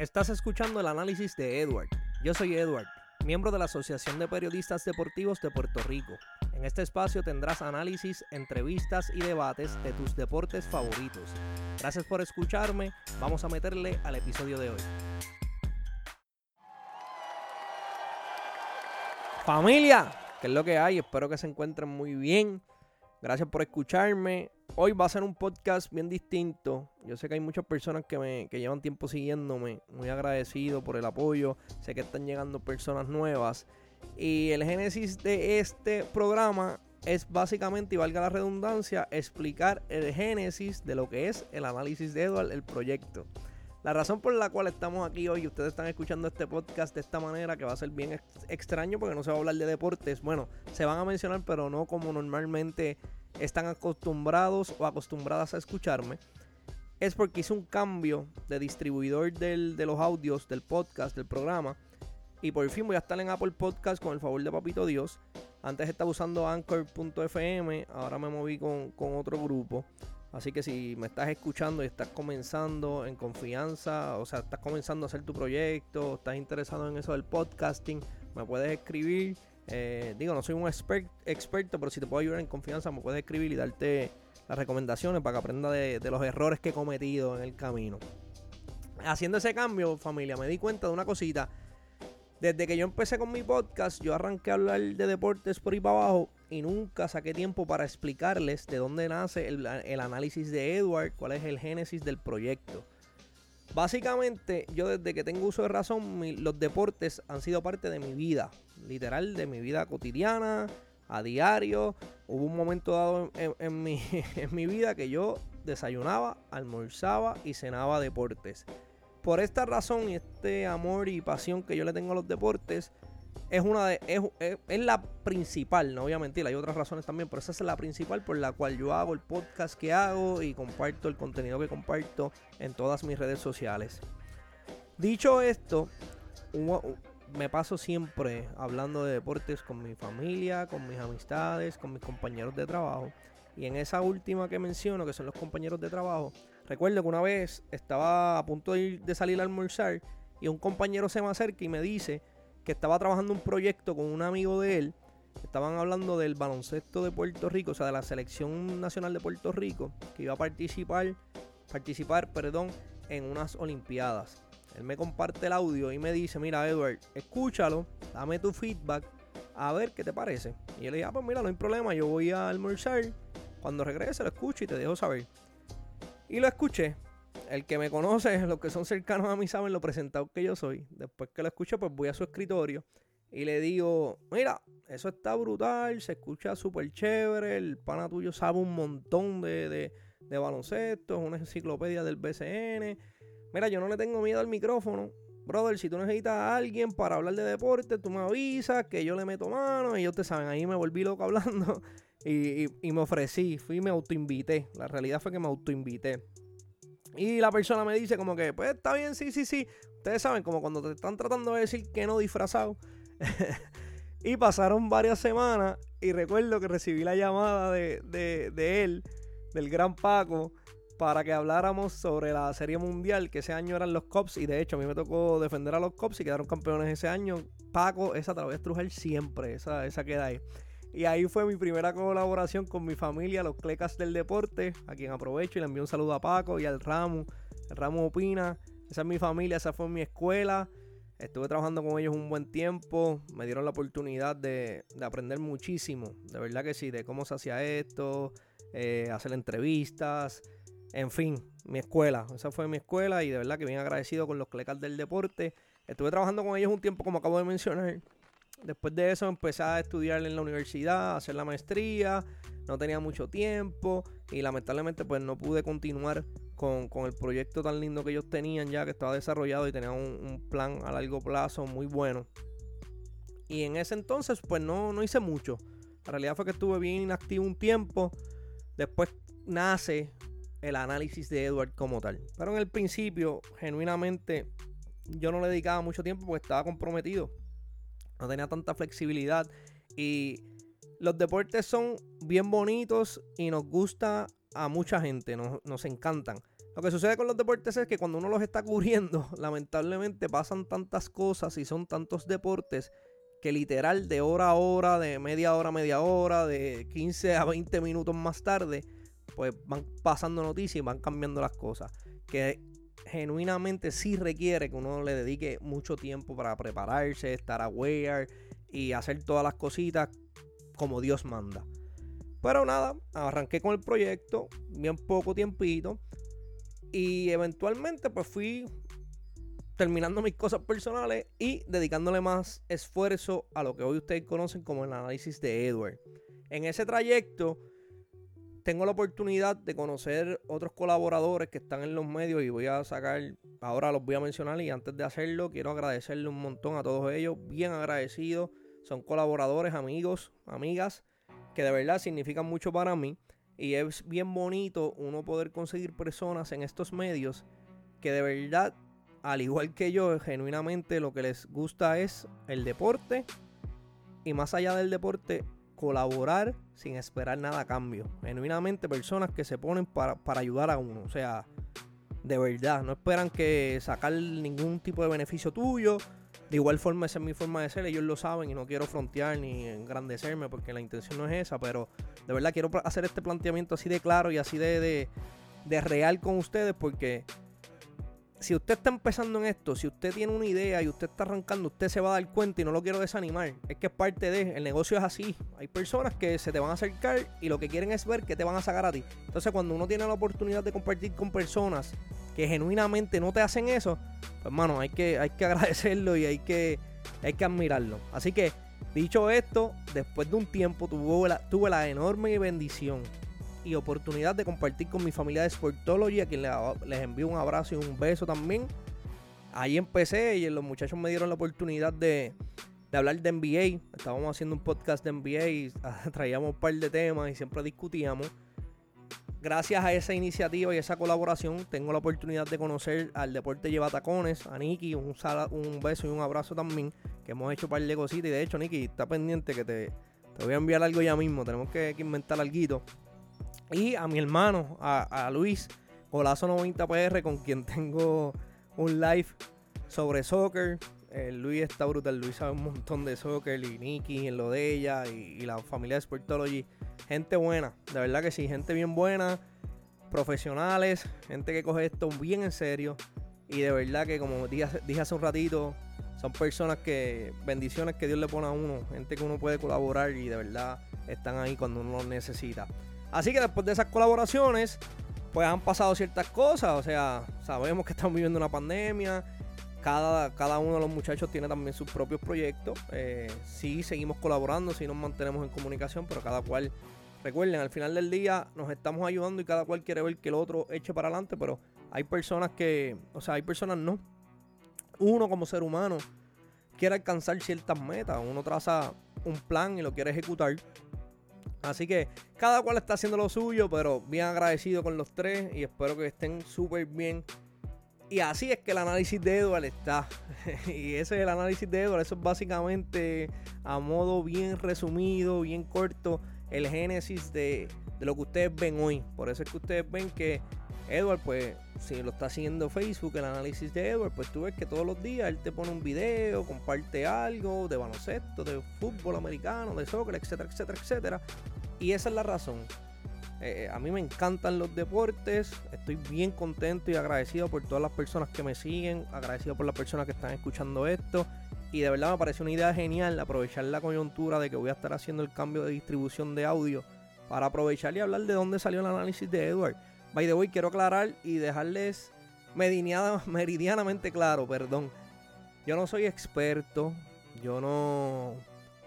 Estás escuchando el análisis de Edward. Yo soy Edward, miembro de la Asociación de Periodistas Deportivos de Puerto Rico. En este espacio tendrás análisis, entrevistas y debates de tus deportes favoritos. Gracias por escucharme. Vamos a meterle al episodio de hoy. Familia, ¿qué es lo que hay? Espero que se encuentren muy bien. Gracias por escucharme. Hoy va a ser un podcast bien distinto. Yo sé que hay muchas personas que, me, que llevan tiempo siguiéndome. Muy agradecido por el apoyo. Sé que están llegando personas nuevas. Y el génesis de este programa es básicamente, y valga la redundancia, explicar el génesis de lo que es el análisis de Edward, el proyecto. La razón por la cual estamos aquí hoy, ustedes están escuchando este podcast de esta manera, que va a ser bien extraño porque no se va a hablar de deportes. Bueno, se van a mencionar, pero no como normalmente están acostumbrados o acostumbradas a escucharme, es porque hice un cambio de distribuidor de los audios del podcast, del programa. Y por fin voy a estar en Apple Podcast con el favor de Papito Dios. Antes estaba usando Anchor.fm, ahora me moví con, con otro grupo. Así que si me estás escuchando y estás comenzando en confianza, o sea, estás comenzando a hacer tu proyecto, estás interesado en eso del podcasting, me puedes escribir eh, digo, no soy un experto, pero si te puedo ayudar en confianza, me puedes escribir y darte las recomendaciones para que aprenda de, los errores que he cometido en el camino. Haciendo ese cambio, familia, me di cuenta de una cosita. Desde que yo empecé con mi podcast, yo arranqué a hablar de deportes por ahí para abajo y nunca saqué tiempo para explicarles de dónde nace el, el análisis de Edward, cuál es el génesis del proyecto. Básicamente, yo desde que tengo uso de razón, los deportes han sido parte de mi vida, literal, de mi vida cotidiana, a diario. Hubo un momento dado en, mi, en mi vida que yo desayunaba, almorzaba y cenaba deportes. Por esta razón y este amor y pasión que yo le tengo a los deportes, es una de, es, la principal, no voy a mentir, hay otras razones también, pero esa es la principal por la cual yo hago el podcast que hago y comparto el contenido que comparto en todas mis redes sociales. Dicho esto, me paso siempre hablando de deportes con mi familia, con mis amistades, con mis compañeros de trabajo. Y en esa última que menciono, que son los compañeros de trabajo, recuerdo que una vez estaba a punto de, ir, de salir a almorzar y un compañero se me acerca y me dice que estaba trabajando un proyecto con un amigo de él. Estaban hablando del baloncesto de Puerto Rico, o sea, de la selección nacional de Puerto Rico, que iba a participar, participar, perdón, en unas olimpiadas. Él me comparte el audio y me dice, mira Edward, escúchalo, dame tu feedback, a ver qué te parece. Y yo le dije, ah, pues mira, no hay problema, yo voy a almorzar, cuando regrese lo escucho y te dejo saber. Y lo escuché, el que me conoce, los que son cercanos a mí saben lo presentado que yo soy. Después que lo escucho, pues voy a su escritorio y le digo, mira, eso está brutal, se escucha súper chévere, el pana tuyo sabe un montón de, de, baloncesto, es una enciclopedia del BCN. Mira, yo no le tengo miedo al micrófono. Brother, si tú necesitas a alguien para hablar de deporte, tú me avisas que yo le meto mano y ellos te saben, ahí me volví loco hablando y, y me ofrecí, fui y me autoinvité. La realidad fue que me autoinvité. Y la persona me dice como que, pues está bien, sí, sí, sí. Ustedes saben, como cuando te están tratando de decir que no disfrazado. y pasaron varias semanas y recuerdo que recibí la llamada de, de, él, del gran Paco, para que habláramos sobre la Serie Mundial, que ese año eran los Cops, y de hecho a mí me tocó defender a los Cops y quedaron campeones ese año. Paco, esa te la voy a estrujar siempre, esa, esa queda ahí. Y ahí fue mi primera colaboración con mi familia, los Clecas del Deporte, a quien aprovecho y le envío un saludo a Paco y al Ramo. El Ramo opina. Esa es mi familia, esa fue mi escuela. Estuve trabajando con ellos un buen tiempo. Me dieron la oportunidad de, aprender muchísimo. De verdad que sí, de cómo se hacía esto, eh, hacer entrevistas. En fin, mi escuela. Esa fue mi escuela y de verdad que bien agradecido con los Clecas del Deporte. Estuve trabajando con ellos un tiempo, como acabo de mencionar. Después de eso empecé a estudiar en la universidad, a hacer la maestría, no tenía mucho tiempo y lamentablemente pues no pude continuar con, el proyecto tan lindo que ellos tenían ya que estaba desarrollado y tenía un, plan a largo plazo muy bueno. Y en ese entonces pues no, no hice mucho. La realidad fue que estuve bien inactivo un tiempo. Después nace el análisis de Edward como tal. Pero en el principio, genuinamente, yo no le dedicaba mucho tiempo porque estaba comprometido no tenía tanta flexibilidad. Y los deportes son bien bonitos y nos gusta a mucha gente, nos, encantan. Lo que sucede con los deportes es que cuando uno los está cubriendo, lamentablemente pasan tantas cosas y son tantos deportes que literal de hora a hora, de media hora a media hora, de 15 a 20 minutos más tarde, pues van pasando noticias y van cambiando las cosas. Que genuinamente sí requiere que uno le dedique mucho tiempo para prepararse, estar aware y hacer todas las cositas como Dios manda. Pero nada, arranqué con el proyecto, bien poco tiempito. Y eventualmente pues fui terminando mis cosas personales y dedicándole más esfuerzo a lo que hoy ustedes conocen como el análisis de Edward. En ese trayecto tengo la oportunidad de conocer otros colaboradores que están en los medios y voy a sacar, ahora los voy a mencionar y antes de hacerlo quiero agradecerle un montón a todos ellos, bien agradecidos, son colaboradores, amigos, amigas, que de verdad significan mucho para mí y es bien bonito uno poder conseguir personas en estos medios que de verdad al igual que yo, genuinamente lo que les gusta es el deporte y más allá del deporte, colaborar sin esperar nada a cambio. Genuinamente personas que se ponen para, ayudar a uno. O sea, de verdad, no esperan que sacar ningún tipo de beneficio tuyo. De igual forma, esa es mi forma de ser, ellos lo saben y no quiero frontear ni engrandecerme porque la intención no es esa, pero de verdad quiero hacer este planteamiento así de claro y así de, de real con ustedes porque si usted está empezando en esto, si usted tiene una idea y usted está arrancando, usted se va a dar cuenta y no lo quiero desanimar. Es que es parte de, el negocio es así. Hay personas que se te van a acercar y lo que quieren es ver qué te van a sacar a ti. Entonces cuando uno tiene la oportunidad de compartir con personas que genuinamente no te hacen eso, pues hermano, hay que, hay que agradecerlo y hay que, hay que admirarlo. Así que, dicho esto, después de un tiempo tuve la, tuve la enorme bendición y oportunidad de compartir con mi familia de Sportology, a quien les envío un abrazo y un beso también. Ahí empecé y los muchachos me dieron la oportunidad de, hablar de NBA. Estábamos haciendo un podcast de NBA y traíamos un par de temas y siempre discutíamos. Gracias a esa iniciativa y esa colaboración, tengo la oportunidad de conocer al Deporte Lleva Tacones, a Nicky, un, un beso y un abrazo también, que hemos hecho un par de cositas. Y de hecho, Nicky, está pendiente que te, te voy a enviar algo ya mismo. Tenemos que, que inventar algo y a mi hermano, a, Luis, Golazo 90PR, con quien tengo un live sobre soccer. Luis está brutal, Luis sabe un montón de soccer y Nicky en lo de ella y, la familia de Sportology. Gente buena, de verdad que sí, gente bien buena, profesionales, gente que coge esto bien en serio. Y de verdad que como dije, dije hace un ratito, son personas que, bendiciones que Dios le pone a uno, gente que uno puede colaborar y de verdad están ahí cuando uno lo necesita. Así que después de esas colaboraciones, pues han pasado ciertas cosas. O sea, sabemos que estamos viviendo una pandemia. Cada, cada uno de los muchachos tiene también sus propios proyectos. Eh, sí, seguimos colaborando, sí nos mantenemos en comunicación, pero cada cual, recuerden, al final del día nos estamos ayudando y cada cual quiere ver que el otro eche para adelante, pero hay personas que, o sea, hay personas no. Uno como ser humano quiere alcanzar ciertas metas, uno traza un plan y lo quiere ejecutar Así que cada cual está haciendo lo suyo, pero bien agradecido con los tres y espero que estén súper bien. Y así es que el análisis de Edward está. y ese es el análisis de Edward. Eso es básicamente a modo bien resumido, bien corto, el génesis de, de lo que ustedes ven hoy. Por eso es que ustedes ven que Edward, pues, si lo está haciendo Facebook, el análisis de Edward, pues tú ves que todos los días él te pone un video, comparte algo de baloncesto, de fútbol americano, de soccer, etcétera, etcétera, etcétera. Y esa es la razón. Eh, a mí me encantan los deportes, estoy bien contento y agradecido por todas las personas que me siguen, agradecido por las personas que están escuchando esto. Y de verdad me parece una idea genial aprovechar la coyuntura de que voy a estar haciendo el cambio de distribución de audio para aprovechar y hablar de dónde salió el análisis de Edward. By the way, quiero aclarar y dejarles meridianamente claro, perdón. Yo no soy experto, yo no,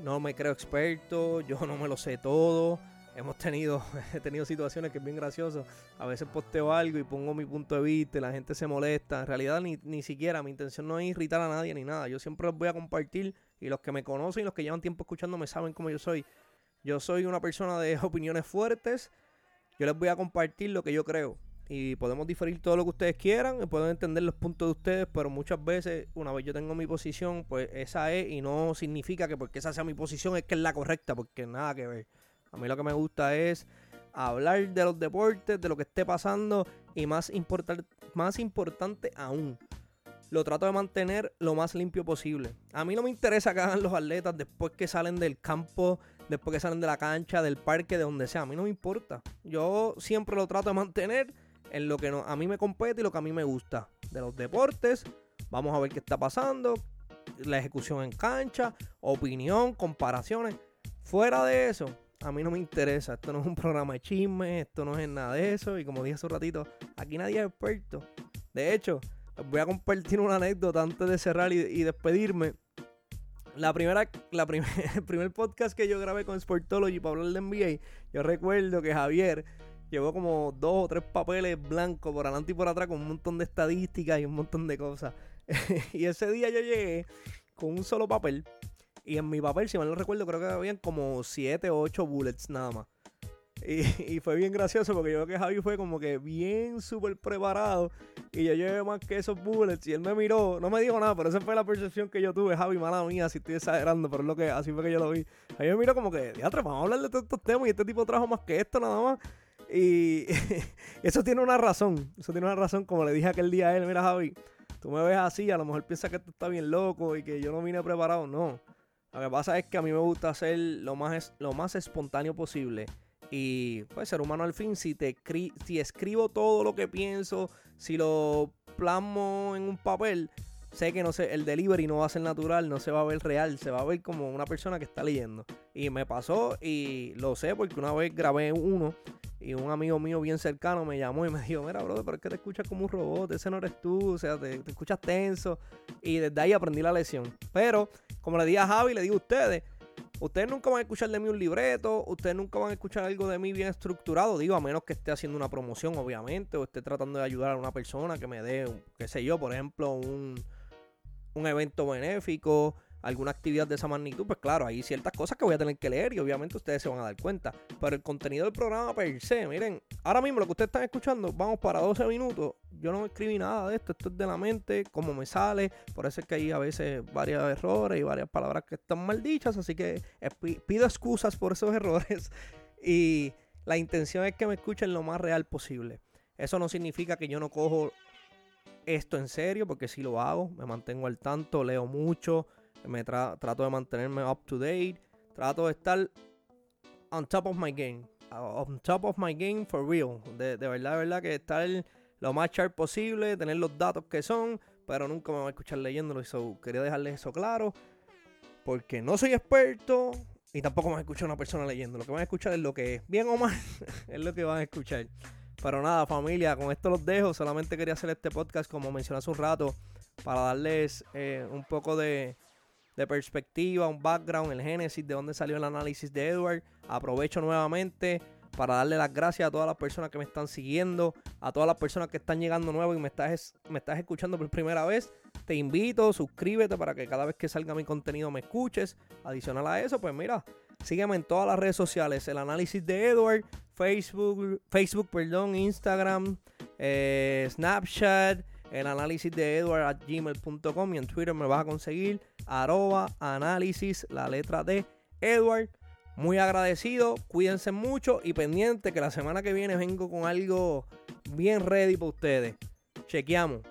no me creo experto, yo no me lo sé todo. Hemos tenido, he tenido situaciones que es bien gracioso. A veces posteo algo y pongo mi punto de vista y la gente se molesta. En realidad ni, ni siquiera mi intención no es irritar a nadie ni nada. Yo siempre los voy a compartir y los que me conocen y los que llevan tiempo escuchándome saben cómo yo soy. Yo soy una persona de opiniones fuertes yo les voy a compartir lo que yo creo. Y podemos diferir todo lo que ustedes quieran y pueden entender los puntos de ustedes, pero muchas veces, una vez yo tengo mi posición, pues esa es y no significa que porque esa sea mi posición es que es la correcta, porque nada que ver. A mí lo que me gusta es hablar de los deportes, de lo que esté pasando y más, más importante aún, lo trato de mantener lo más limpio posible. A mí no me interesa que hagan los atletas después que salen del campo, después que salen de la cancha, del parque, de donde sea. A mí no me importa. Yo siempre lo trato de mantener en lo que a mí me compete y lo que a mí me gusta. De los deportes, vamos a ver qué está pasando, la ejecución en cancha, opinión, comparaciones. Fuera de eso, a mí no me interesa. Esto no es un programa de chisme, esto no es nada de eso. Y como dije hace un ratito, aquí nadie es experto. De hecho, voy a compartir una anécdota antes de cerrar y, despedirme. La primera, la el primer podcast que yo grabé con Sportology para hablar de NBA, yo recuerdo que Javier llevó como dos o tres papeles blancos por adelante y por atrás con un montón de estadísticas y un montón de cosas. y ese día yo llegué con un solo papel. Y en mi papel, si mal no recuerdo, creo que habían como siete o ocho bullets nada más. Y, fue bien gracioso porque yo creo que Javi fue como que bien súper preparado. Y yo llevé más que esos bullets. Y él me miró, no me dijo nada, pero esa fue la percepción que yo tuve. Javi, mala mía, si estoy exagerando, pero es lo que así fue que yo lo vi. Javi me miró como que, diatre, vamos a hablar de todos estos temas. Y este tipo trajo más que esto nada más. Y eso tiene una razón. Eso tiene una razón, como le dije aquel día a él, mira Javi, tú me ves así, a lo mejor piensas que esto está bien loco y que yo no vine preparado. No. Lo que pasa es que a mí me gusta hacer lo más, lo más espontáneo posible. Y pues ser humano al fin, si, te si escribo todo lo que pienso, si lo plasmo en un papel, sé que no sé, el delivery no va a ser natural, no se va a ver real, se va a ver como una persona que está leyendo. Y me pasó y lo sé porque una vez grabé uno y un amigo mío bien cercano me llamó y me dijo, mira, brother, pero es que te escuchas como un robot, ese no eres tú, o sea, te, escuchas tenso. Y desde ahí aprendí la lección. Pero, como le dije a Javi, le digo a ustedes, Ustedes nunca van a escuchar de mí un libreto, ustedes nunca van a escuchar algo de mí bien estructurado, digo, a menos que esté haciendo una promoción, obviamente, o esté tratando de ayudar a una persona que me dé, qué sé yo, por ejemplo, un, un evento benéfico, alguna actividad de esa magnitud, pues claro, hay ciertas cosas que voy a tener que leer y obviamente ustedes se van a dar cuenta. Pero el contenido del programa per se, miren, ahora mismo lo que ustedes están escuchando, vamos para 12 minutos. Yo no escribí nada de esto, esto es de la mente, como me sale. Por eso es que hay a veces varios errores y varias palabras que están mal dichas, así que pido excusas por esos errores. Y la intención es que me escuchen lo más real posible. Eso no significa que yo no cojo esto en serio, porque si lo hago, me mantengo al tanto, leo mucho, me trato de mantenerme up to date, trato de estar on top of my game, on top of my game for real, de, verdad, de verdad que estar lo más sharp posible, tener los datos que son, pero nunca me voy a escuchar leyéndolo, so quería dejarles eso claro, porque no soy experto, y tampoco van a escuchar una persona leyendo. Lo que van a escuchar es lo que es. Bien o mal, es lo que van a escuchar. Pero nada, familia, con esto los dejo. Solamente quería hacer este podcast, como mencioné hace un rato, para darles eh, un poco de, de perspectiva, un background, el génesis de dónde salió el análisis de Edward. Aprovecho nuevamente para darle las gracias a todas las personas que me están siguiendo, a todas las personas que están llegando nuevos y me estás, me estás escuchando por primera vez. Te invito, suscríbete para que cada vez que salga mi contenido me escuches. Adicional a eso, pues mira, sígueme en todas las redes sociales. El análisis de Edward, Facebook, Facebook, perdón, Instagram, eh, Snapchat el análisis de edward at gmail.com y en Twitter me vas a conseguir arroba análisis, la letra de Edward. Muy agradecido, cuídense mucho y pendiente que la semana que viene vengo con algo bien ready para ustedes. Chequeamos.